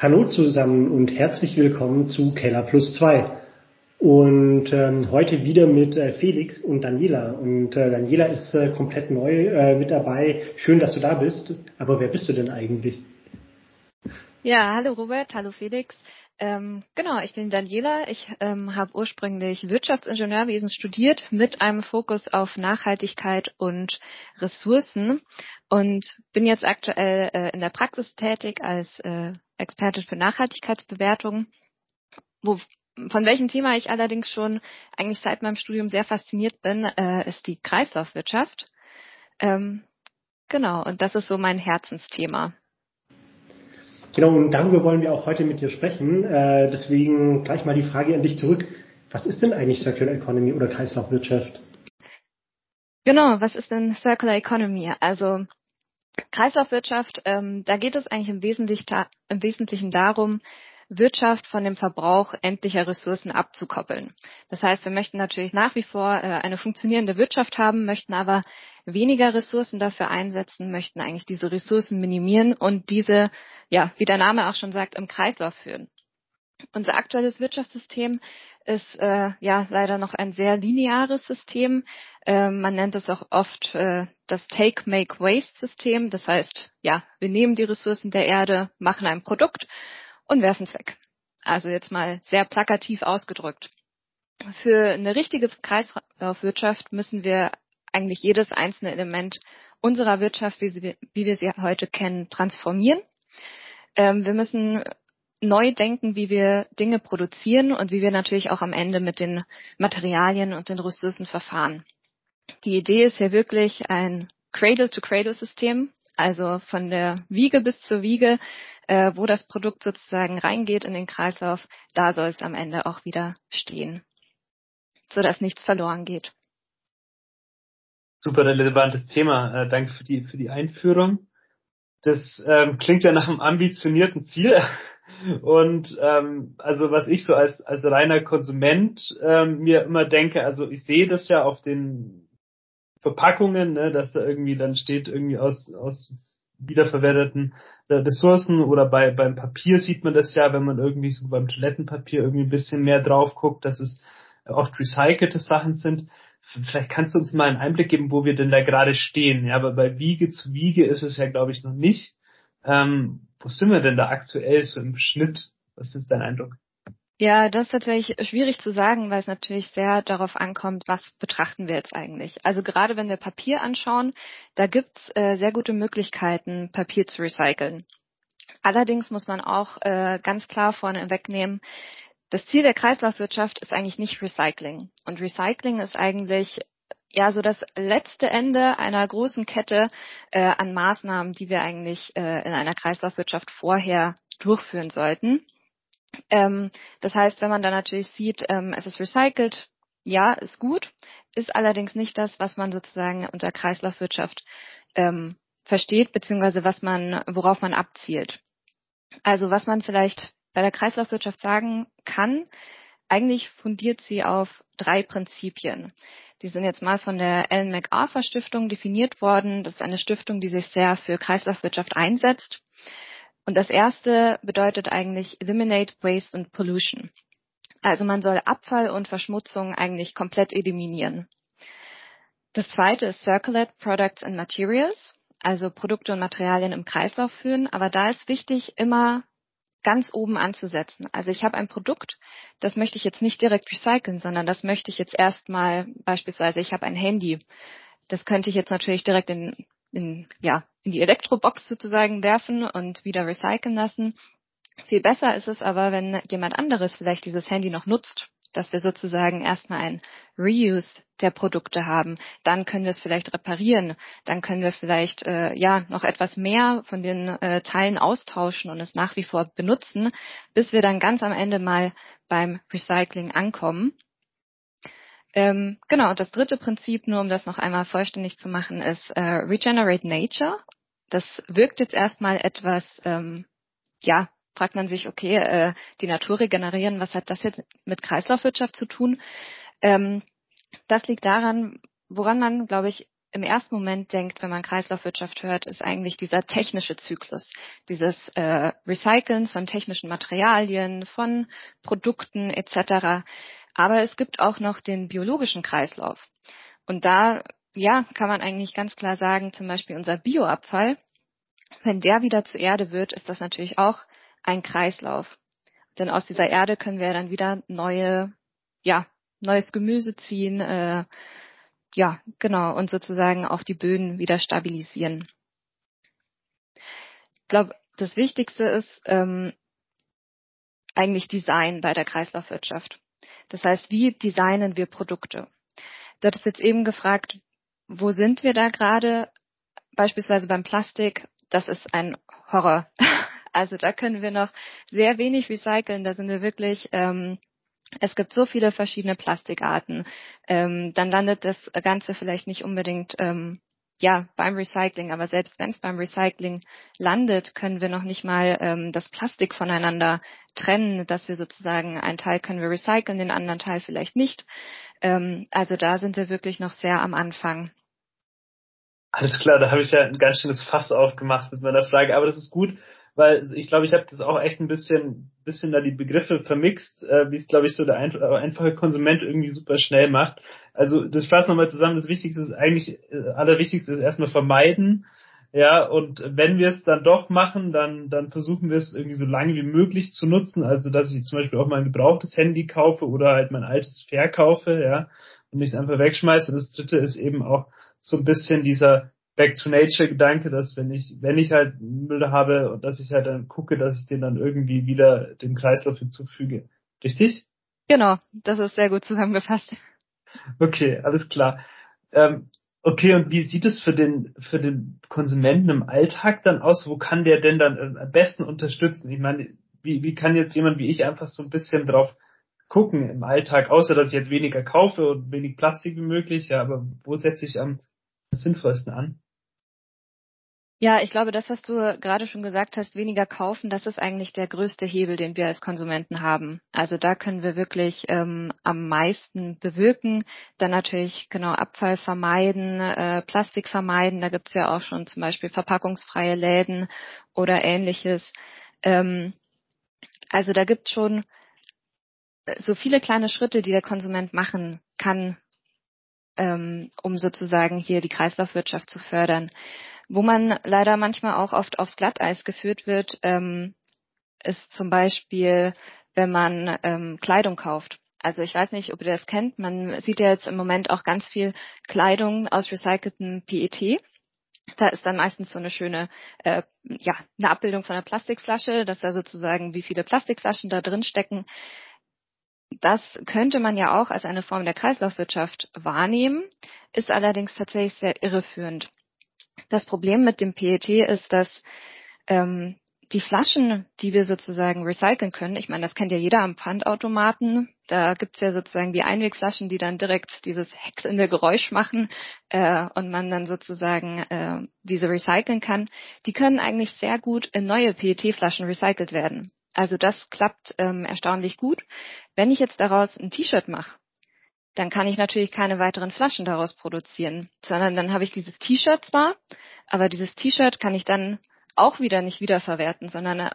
Hallo zusammen und herzlich willkommen zu Keller Plus 2. Und ähm, heute wieder mit äh, Felix und Daniela. Und äh, Daniela ist äh, komplett neu äh, mit dabei. Schön, dass du da bist. Aber wer bist du denn eigentlich? Ja, hallo Robert, hallo Felix. Ähm, genau, ich bin Daniela. Ich ähm, habe ursprünglich Wirtschaftsingenieurwesen studiert mit einem Fokus auf Nachhaltigkeit und Ressourcen und bin jetzt aktuell äh, in der Praxis tätig als äh, Expertin für Nachhaltigkeitsbewertung. Wo, von welchem Thema ich allerdings schon eigentlich seit meinem Studium sehr fasziniert bin, äh, ist die Kreislaufwirtschaft. Ähm, genau, und das ist so mein Herzensthema. Genau, und darüber wollen wir auch heute mit dir sprechen. Äh, deswegen gleich mal die Frage an dich zurück. Was ist denn eigentlich Circular Economy oder Kreislaufwirtschaft? Genau, was ist denn Circular Economy? Also Kreislaufwirtschaft, ähm, da geht es eigentlich im Wesentlichen, im Wesentlichen darum, Wirtschaft von dem Verbrauch endlicher Ressourcen abzukoppeln. Das heißt, wir möchten natürlich nach wie vor äh, eine funktionierende Wirtschaft haben, möchten aber weniger Ressourcen dafür einsetzen, möchten eigentlich diese Ressourcen minimieren und diese, ja, wie der Name auch schon sagt, im Kreislauf führen. Unser aktuelles Wirtschaftssystem ist äh, ja leider noch ein sehr lineares System. Äh, man nennt es auch oft äh, das Take-Make-Waste-System. Das heißt, ja, wir nehmen die Ressourcen der Erde, machen ein Produkt und werfen es weg. Also jetzt mal sehr plakativ ausgedrückt. Für eine richtige Kreislaufwirtschaft müssen wir eigentlich jedes einzelne Element unserer Wirtschaft, wie, sie, wie wir sie heute kennen, transformieren. Ähm, wir müssen neu denken, wie wir Dinge produzieren und wie wir natürlich auch am Ende mit den Materialien und den Ressourcen verfahren. Die Idee ist ja wirklich ein Cradle-to-Cradle-System, also von der Wiege bis zur Wiege, äh, wo das Produkt sozusagen reingeht in den Kreislauf, da soll es am Ende auch wieder stehen, sodass nichts verloren geht. Super relevantes Thema. Äh, danke für die, für die Einführung. Das ähm, klingt ja nach einem ambitionierten Ziel. Und ähm, also was ich so als, als reiner Konsument ähm, mir immer denke, also ich sehe das ja auf den Verpackungen, ne, dass da irgendwie dann steht, irgendwie aus, aus wiederverwerteten äh, Ressourcen oder bei beim Papier sieht man das ja, wenn man irgendwie so beim Toilettenpapier irgendwie ein bisschen mehr drauf guckt, dass es oft recycelte Sachen sind. Vielleicht kannst du uns mal einen Einblick geben, wo wir denn da gerade stehen. Ja, aber bei Wiege zu Wiege ist es ja, glaube ich, noch nicht. Ähm, wo sind wir denn da aktuell so im Schnitt? Was ist dein Eindruck? Ja, das ist tatsächlich schwierig zu sagen, weil es natürlich sehr darauf ankommt, was betrachten wir jetzt eigentlich. Also gerade wenn wir Papier anschauen, da gibt's äh, sehr gute Möglichkeiten, Papier zu recyceln. Allerdings muss man auch äh, ganz klar vorne wegnehmen, das Ziel der Kreislaufwirtschaft ist eigentlich nicht Recycling. Und Recycling ist eigentlich ja so das letzte Ende einer großen Kette äh, an Maßnahmen, die wir eigentlich äh, in einer Kreislaufwirtschaft vorher durchführen sollten. Ähm, das heißt, wenn man dann natürlich sieht, ähm, es ist recycelt, ja, ist gut, ist allerdings nicht das, was man sozusagen unter Kreislaufwirtschaft ähm, versteht, beziehungsweise was man, worauf man abzielt. Also was man vielleicht bei der Kreislaufwirtschaft sagen kann, eigentlich fundiert sie auf drei Prinzipien. Die sind jetzt mal von der Ellen MacArthur Stiftung definiert worden. Das ist eine Stiftung, die sich sehr für Kreislaufwirtschaft einsetzt. Und das erste bedeutet eigentlich Eliminate Waste and Pollution. Also man soll Abfall und Verschmutzung eigentlich komplett eliminieren. Das zweite ist Circulate Products and Materials, also Produkte und Materialien im Kreislauf führen. Aber da ist wichtig, immer ganz oben anzusetzen. Also ich habe ein Produkt, das möchte ich jetzt nicht direkt recyceln, sondern das möchte ich jetzt erstmal beispielsweise, ich habe ein Handy. Das könnte ich jetzt natürlich direkt in in, ja, in die Elektrobox sozusagen werfen und wieder recyceln lassen. Viel besser ist es aber, wenn jemand anderes vielleicht dieses Handy noch nutzt, dass wir sozusagen erstmal ein Reuse der Produkte haben. Dann können wir es vielleicht reparieren. Dann können wir vielleicht äh, ja noch etwas mehr von den äh, Teilen austauschen und es nach wie vor benutzen, bis wir dann ganz am Ende mal beim Recycling ankommen. Ähm, genau, das dritte Prinzip, nur um das noch einmal vollständig zu machen, ist äh, Regenerate Nature. Das wirkt jetzt erstmal etwas, ähm, ja, fragt man sich, okay, äh, die Natur regenerieren, was hat das jetzt mit Kreislaufwirtschaft zu tun? Ähm, das liegt daran, woran man, glaube ich, im ersten Moment denkt, wenn man Kreislaufwirtschaft hört, ist eigentlich dieser technische Zyklus, dieses äh, Recyceln von technischen Materialien, von Produkten etc. Aber es gibt auch noch den biologischen Kreislauf. Und da, ja, kann man eigentlich ganz klar sagen, zum Beispiel unser Bioabfall, wenn der wieder zur Erde wird, ist das natürlich auch ein Kreislauf. Denn aus dieser Erde können wir dann wieder neue, ja, neues Gemüse ziehen, äh, ja, genau, und sozusagen auch die Böden wieder stabilisieren. Ich glaube, das Wichtigste ist ähm, eigentlich Design bei der Kreislaufwirtschaft. Das heißt, wie designen wir Produkte? Du hattest jetzt eben gefragt, wo sind wir da gerade? Beispielsweise beim Plastik, das ist ein Horror. Also da können wir noch sehr wenig recyceln. Da sind wir wirklich ähm, es gibt so viele verschiedene Plastikarten. Ähm, dann landet das Ganze vielleicht nicht unbedingt ähm, ja beim Recycling, aber selbst wenn es beim Recycling landet, können wir noch nicht mal ähm, das Plastik voneinander trennen, dass wir sozusagen einen Teil können wir recyceln, den anderen Teil vielleicht nicht. Ähm, also da sind wir wirklich noch sehr am Anfang. Alles klar, da habe ich ja ein ganz schönes Fass aufgemacht mit meiner Frage, aber das ist gut, weil ich glaube, ich habe das auch echt ein bisschen, bisschen da die Begriffe vermixt, äh, wie es, glaube ich, so der ein, einfache Konsument irgendwie super schnell macht. Also das fassen nochmal zusammen, das Wichtigste ist eigentlich, äh, allerwichtigste ist erstmal vermeiden. Ja, und wenn wir es dann doch machen, dann, dann versuchen wir es irgendwie so lange wie möglich zu nutzen. Also, dass ich zum Beispiel auch mal ein gebrauchtes Handy kaufe oder halt mein altes verkaufe, ja, und nicht einfach wegschmeiße. Das dritte ist eben auch so ein bisschen dieser Back to Nature Gedanke, dass wenn ich, wenn ich halt Müll habe und dass ich halt dann gucke, dass ich den dann irgendwie wieder dem Kreislauf hinzufüge. Richtig? Genau, das ist sehr gut zusammengefasst. Okay, alles klar. Ähm, okay, und wie sieht es für den, für den Konsumenten im Alltag dann aus? Wo kann der denn dann äh, am besten unterstützen? Ich meine, wie, wie kann jetzt jemand wie ich einfach so ein bisschen drauf gucken im Alltag, außer dass ich jetzt weniger kaufe und wenig Plastik wie möglich, ja, aber wo setze ich am sinnvollsten an? Ja, ich glaube, das, was du gerade schon gesagt hast, weniger kaufen, das ist eigentlich der größte Hebel, den wir als Konsumenten haben. Also da können wir wirklich ähm, am meisten bewirken. Dann natürlich genau Abfall vermeiden, äh, Plastik vermeiden. Da gibt's ja auch schon zum Beispiel verpackungsfreie Läden oder ähnliches. Ähm, also da gibt schon äh, so viele kleine Schritte, die der Konsument machen kann, ähm, um sozusagen hier die Kreislaufwirtschaft zu fördern. Wo man leider manchmal auch oft aufs Glatteis geführt wird, ähm, ist zum Beispiel, wenn man ähm, Kleidung kauft. Also ich weiß nicht, ob ihr das kennt. Man sieht ja jetzt im Moment auch ganz viel Kleidung aus recyceltem PET. Da ist dann meistens so eine schöne, äh, ja, eine Abbildung von einer Plastikflasche, dass da sozusagen wie viele Plastikflaschen da drin stecken. Das könnte man ja auch als eine Form der Kreislaufwirtschaft wahrnehmen, ist allerdings tatsächlich sehr irreführend. Das Problem mit dem PET ist, dass ähm, die Flaschen, die wir sozusagen recyceln können, ich meine, das kennt ja jeder am Pfandautomaten, da gibt's ja sozusagen die Einwegflaschen, die dann direkt dieses häckselnde Geräusch machen äh, und man dann sozusagen äh, diese recyceln kann, die können eigentlich sehr gut in neue PET-Flaschen recycelt werden. Also das klappt ähm, erstaunlich gut. Wenn ich jetzt daraus ein T-Shirt mache, dann kann ich natürlich keine weiteren Flaschen daraus produzieren, sondern dann habe ich dieses T-Shirt zwar, aber dieses T-Shirt kann ich dann auch wieder nicht wiederverwerten, sondern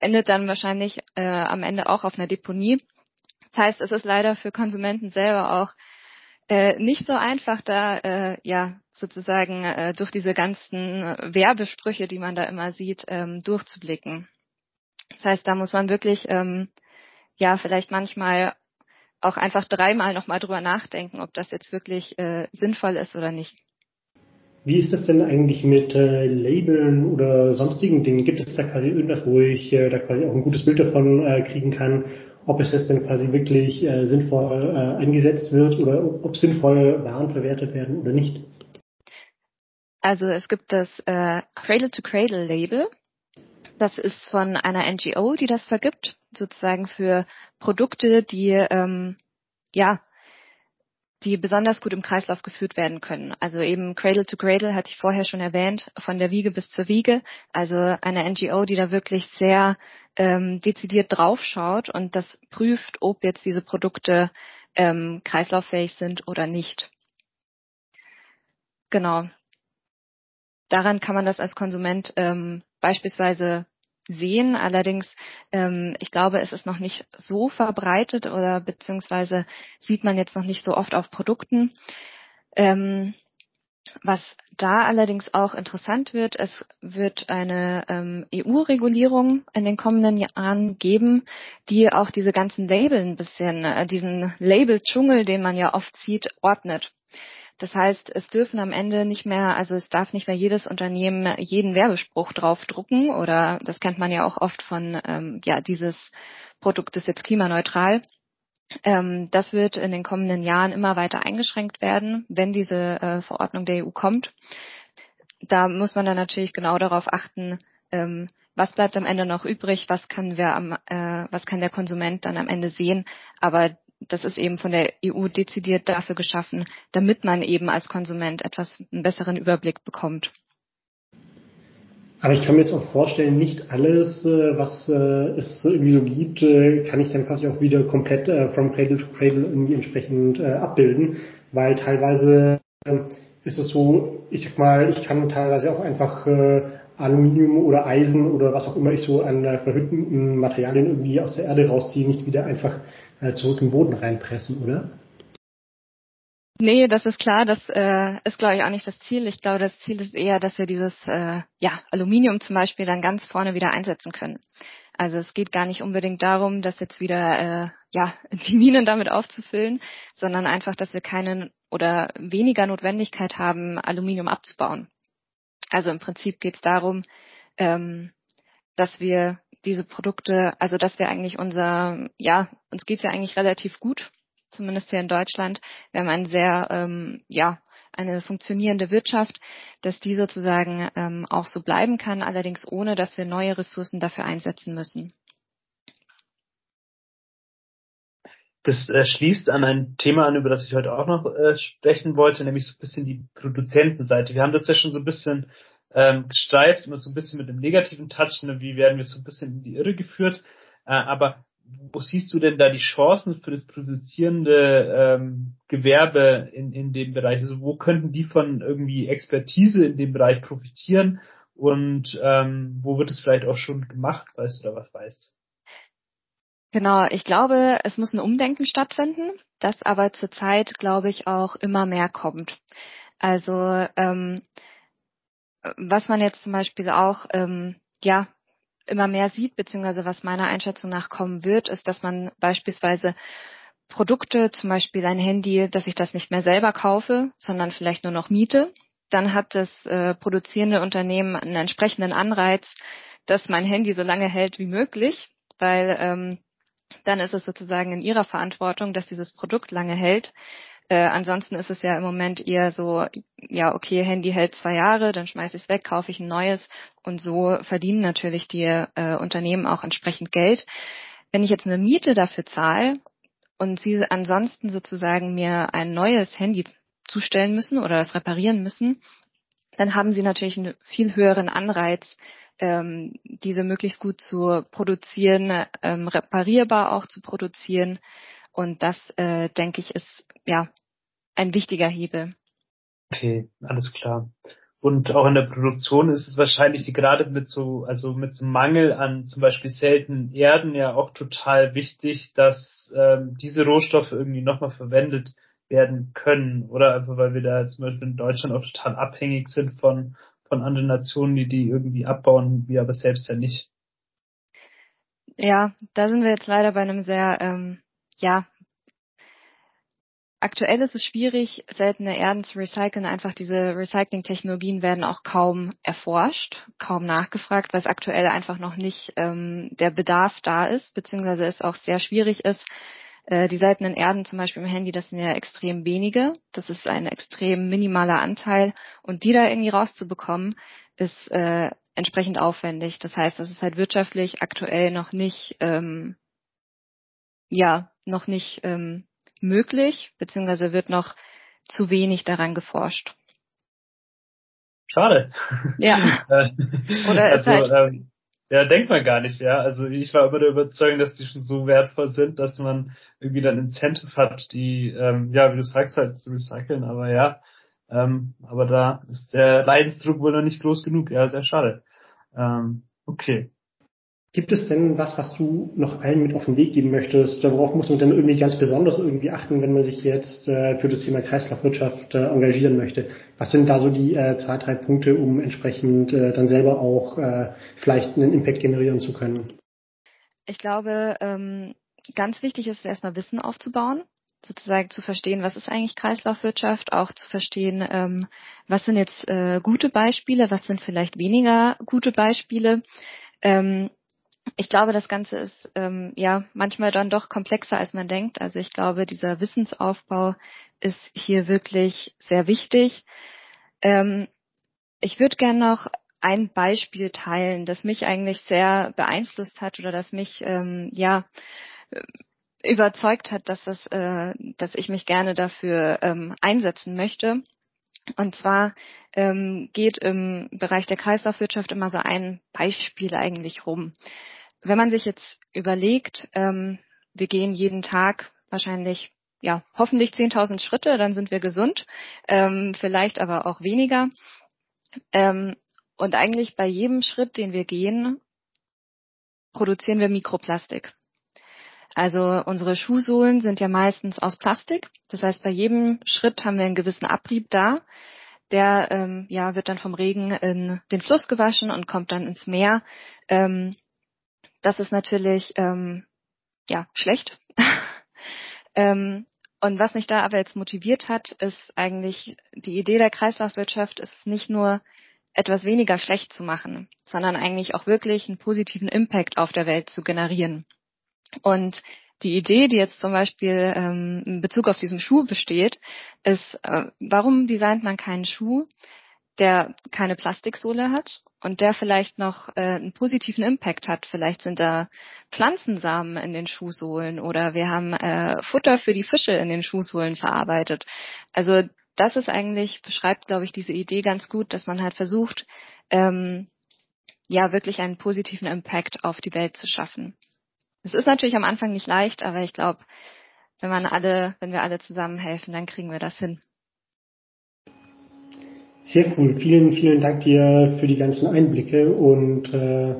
endet dann wahrscheinlich äh, am Ende auch auf einer Deponie. Das heißt, es ist leider für Konsumenten selber auch äh, nicht so einfach, da äh, ja sozusagen äh, durch diese ganzen Werbesprüche, die man da immer sieht, ähm, durchzublicken. Das heißt, da muss man wirklich ähm, ja vielleicht manchmal auch einfach dreimal nochmal drüber nachdenken, ob das jetzt wirklich äh, sinnvoll ist oder nicht. Wie ist das denn eigentlich mit äh, Labeln oder sonstigen Dingen? Gibt es da quasi irgendwas, wo ich äh, da quasi auch ein gutes Bild davon äh, kriegen kann, ob es jetzt denn quasi wirklich äh, sinnvoll äh, eingesetzt wird oder ob sinnvoll Waren verwertet werden oder nicht? Also es gibt das äh, Cradle-to-Cradle-Label. Das ist von einer NGO, die das vergibt, sozusagen für Produkte, die ähm, ja die besonders gut im Kreislauf geführt werden können. Also eben Cradle to Cradle hatte ich vorher schon erwähnt, von der Wiege bis zur Wiege. Also eine NGO, die da wirklich sehr ähm, dezidiert draufschaut und das prüft, ob jetzt diese Produkte ähm, kreislauffähig sind oder nicht. Genau. Daran kann man das als Konsument ähm, beispielsweise sehen. Allerdings, ähm, ich glaube, es ist noch nicht so verbreitet oder beziehungsweise sieht man jetzt noch nicht so oft auf Produkten. Ähm, was da allerdings auch interessant wird, es wird eine ähm, EU-Regulierung in den kommenden Jahren geben, die auch diese ganzen Label ein bisschen, äh, diesen Label-Dschungel, den man ja oft sieht, ordnet. Das heißt, es dürfen am Ende nicht mehr, also es darf nicht mehr jedes Unternehmen jeden Werbespruch draufdrucken oder das kennt man ja auch oft von, ähm, ja, dieses Produkt ist jetzt klimaneutral. Ähm, das wird in den kommenden Jahren immer weiter eingeschränkt werden, wenn diese äh, Verordnung der EU kommt. Da muss man dann natürlich genau darauf achten, ähm, was bleibt am Ende noch übrig, was kann am, äh, was kann der Konsument dann am Ende sehen. Aber das ist eben von der EU dezidiert dafür geschaffen, damit man eben als Konsument etwas einen besseren Überblick bekommt. Aber ich kann mir jetzt auch vorstellen, nicht alles, äh, was äh, es irgendwie so gibt, äh, kann ich dann quasi auch wieder komplett from Cradle to Cradle irgendwie entsprechend abbilden, weil teilweise ähm, ist es so, ich sag mal, ich kann teilweise auch einfach Aluminium oder Eisen oder was auch immer ich so an verhüttenden Materialien irgendwie aus der Erde rausziehe, nicht wieder einfach zurück im Boden reinpressen, oder? Nee, das ist klar. Das äh, ist, glaube ich, auch nicht das Ziel. Ich glaube, das Ziel ist eher, dass wir dieses äh, ja, Aluminium zum Beispiel dann ganz vorne wieder einsetzen können. Also es geht gar nicht unbedingt darum, das jetzt wieder äh, ja, die Minen damit aufzufüllen, sondern einfach, dass wir keine oder weniger Notwendigkeit haben, Aluminium abzubauen. Also im Prinzip geht es darum, ähm, dass wir diese Produkte, also dass wir eigentlich unser, ja, uns geht's ja eigentlich relativ gut zumindest hier in Deutschland. Wir haben ein sehr, ähm, ja, eine funktionierende Wirtschaft, dass die sozusagen ähm, auch so bleiben kann, allerdings ohne, dass wir neue Ressourcen dafür einsetzen müssen. Das äh, schließt an ein Thema an, über das ich heute auch noch äh, sprechen wollte, nämlich so ein bisschen die Produzentenseite. Wir haben das ja schon so ein bisschen ähm, gestreift, immer so ein bisschen mit dem negativen Touch, ne, wie werden wir so ein bisschen in die Irre geführt. Äh, aber wo siehst du denn da die Chancen für das produzierende ähm, Gewerbe in, in dem Bereich? Also wo könnten die von irgendwie Expertise in dem Bereich profitieren und ähm, wo wird es vielleicht auch schon gemacht, weißt du da was weißt? Genau, ich glaube, es muss ein Umdenken stattfinden, das aber zurzeit, glaube ich, auch immer mehr kommt. Also ähm, was man jetzt zum Beispiel auch ähm, ja immer mehr sieht, beziehungsweise was meiner Einschätzung nach kommen wird, ist, dass man beispielsweise Produkte, zum Beispiel ein Handy, dass ich das nicht mehr selber kaufe, sondern vielleicht nur noch miete. Dann hat das äh, produzierende Unternehmen einen entsprechenden Anreiz, dass mein Handy so lange hält wie möglich, weil ähm, dann ist es sozusagen in ihrer Verantwortung, dass dieses Produkt lange hält. Äh, ansonsten ist es ja im Moment eher so, ja, okay, Handy hält zwei Jahre, dann schmeiße ich es weg, kaufe ich ein neues und so verdienen natürlich die äh, Unternehmen auch entsprechend Geld. Wenn ich jetzt eine Miete dafür zahle und sie ansonsten sozusagen mir ein neues Handy zustellen müssen oder das reparieren müssen, dann haben sie natürlich einen viel höheren Anreiz, ähm, diese möglichst gut zu produzieren, ähm, reparierbar auch zu produzieren. Und das, äh, denke ich, ist ja ein wichtiger Hebel. Okay, alles klar. Und auch in der Produktion ist es wahrscheinlich gerade mit so, also mit so Mangel an zum Beispiel seltenen Erden ja auch total wichtig, dass ähm, diese Rohstoffe irgendwie nochmal verwendet werden können. Oder einfach weil wir da zum Beispiel in Deutschland auch total abhängig sind von, von anderen Nationen, die die irgendwie abbauen, wir aber selbst ja nicht. Ja, da sind wir jetzt leider bei einem sehr ähm, ja, Aktuell ist es schwierig, seltene Erden zu recyceln. Einfach diese Recycling-Technologien werden auch kaum erforscht, kaum nachgefragt, weil es aktuell einfach noch nicht ähm, der Bedarf da ist, beziehungsweise es auch sehr schwierig ist. Äh, die seltenen Erden zum Beispiel im Handy, das sind ja extrem wenige. Das ist ein extrem minimaler Anteil. Und die da irgendwie rauszubekommen, ist äh, entsprechend aufwendig. Das heißt, das ist halt wirtschaftlich aktuell noch nicht, ähm, ja, noch nicht ähm, möglich, beziehungsweise wird noch zu wenig daran geforscht. Schade. Ja. Äh, Oder ist also, halt ähm, ja, denkt man gar nicht, ja. Also ich war immer der Überzeugung, dass die schon so wertvoll sind, dass man irgendwie dann Incentive hat, die, ähm, ja, wie du sagst, halt zu recyceln, aber ja, Ähm, aber da ist der Leidensdruck wohl noch nicht groß genug. Ja, sehr schade. Ähm, okay. Gibt es denn was, was du noch allen mit auf den Weg geben möchtest? Worauf muss man denn irgendwie ganz besonders irgendwie achten, wenn man sich jetzt äh, für das Thema Kreislaufwirtschaft äh, engagieren möchte? Was sind da so die äh, zwei, drei Punkte, um entsprechend äh, dann selber auch äh, vielleicht einen Impact generieren zu können? Ich glaube, ähm, ganz wichtig ist erstmal Wissen aufzubauen sozusagen zu verstehen, was ist eigentlich Kreislaufwirtschaft, auch zu verstehen, ähm, was sind jetzt äh, gute Beispiele, was sind vielleicht weniger gute Beispiele. Ähm, ich glaube, das Ganze ist ähm, ja manchmal dann doch komplexer, als man denkt. Also ich glaube, dieser Wissensaufbau ist hier wirklich sehr wichtig. Ähm, ich würde gerne noch ein Beispiel teilen, das mich eigentlich sehr beeinflusst hat oder das mich ähm, ja überzeugt hat, dass das, äh, dass ich mich gerne dafür ähm, einsetzen möchte. Und zwar ähm, geht im Bereich der Kreislaufwirtschaft immer so ein Beispiel eigentlich rum. Wenn man sich jetzt überlegt, ähm, wir gehen jeden Tag wahrscheinlich, ja, hoffentlich 10.000 Schritte, dann sind wir gesund, ähm, vielleicht aber auch weniger. Ähm, und eigentlich bei jedem Schritt, den wir gehen, produzieren wir Mikroplastik. Also unsere Schuhsohlen sind ja meistens aus Plastik. Das heißt, bei jedem Schritt haben wir einen gewissen Abrieb da. Der ähm, ja, wird dann vom Regen in den Fluss gewaschen und kommt dann ins Meer. Ähm, das ist natürlich ähm, ja schlecht. ähm, und was mich da aber jetzt motiviert hat, ist eigentlich die Idee der Kreislaufwirtschaft ist nicht nur etwas weniger schlecht zu machen, sondern eigentlich auch wirklich einen positiven Impact auf der Welt zu generieren. Und die Idee, die jetzt zum Beispiel ähm, in Bezug auf diesen Schuh besteht, ist, äh, warum designt man keinen Schuh, der keine Plastiksohle hat und der vielleicht noch äh, einen positiven Impact hat. Vielleicht sind da Pflanzensamen in den Schuhsohlen oder wir haben äh, Futter für die Fische in den Schuhsohlen verarbeitet. Also das ist eigentlich, beschreibt, glaube ich, diese Idee ganz gut, dass man halt versucht, ähm, ja, wirklich einen positiven Impact auf die Welt zu schaffen. Es ist natürlich am Anfang nicht leicht, aber ich glaube, wenn man alle, wenn wir alle zusammenhelfen, dann kriegen wir das hin. Sehr cool. Vielen, vielen Dank dir für die ganzen Einblicke und äh,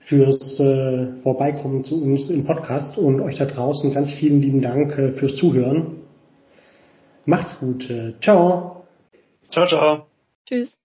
fürs äh, Vorbeikommen zu uns im Podcast und euch da draußen ganz vielen lieben Dank äh, fürs Zuhören. Macht's gut. Äh, ciao. Ciao, ciao. Tschüss.